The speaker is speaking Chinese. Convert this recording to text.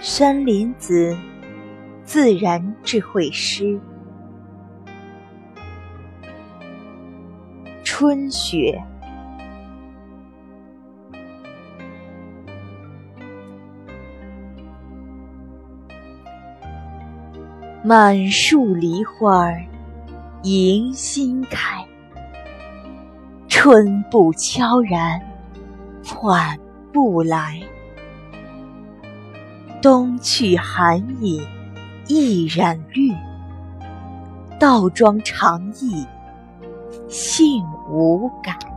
山林子自然智慧诗。春雪，满树梨花迎新开，春不悄然缓步来。冬去寒饮亦染绿，倒装长意，性无改。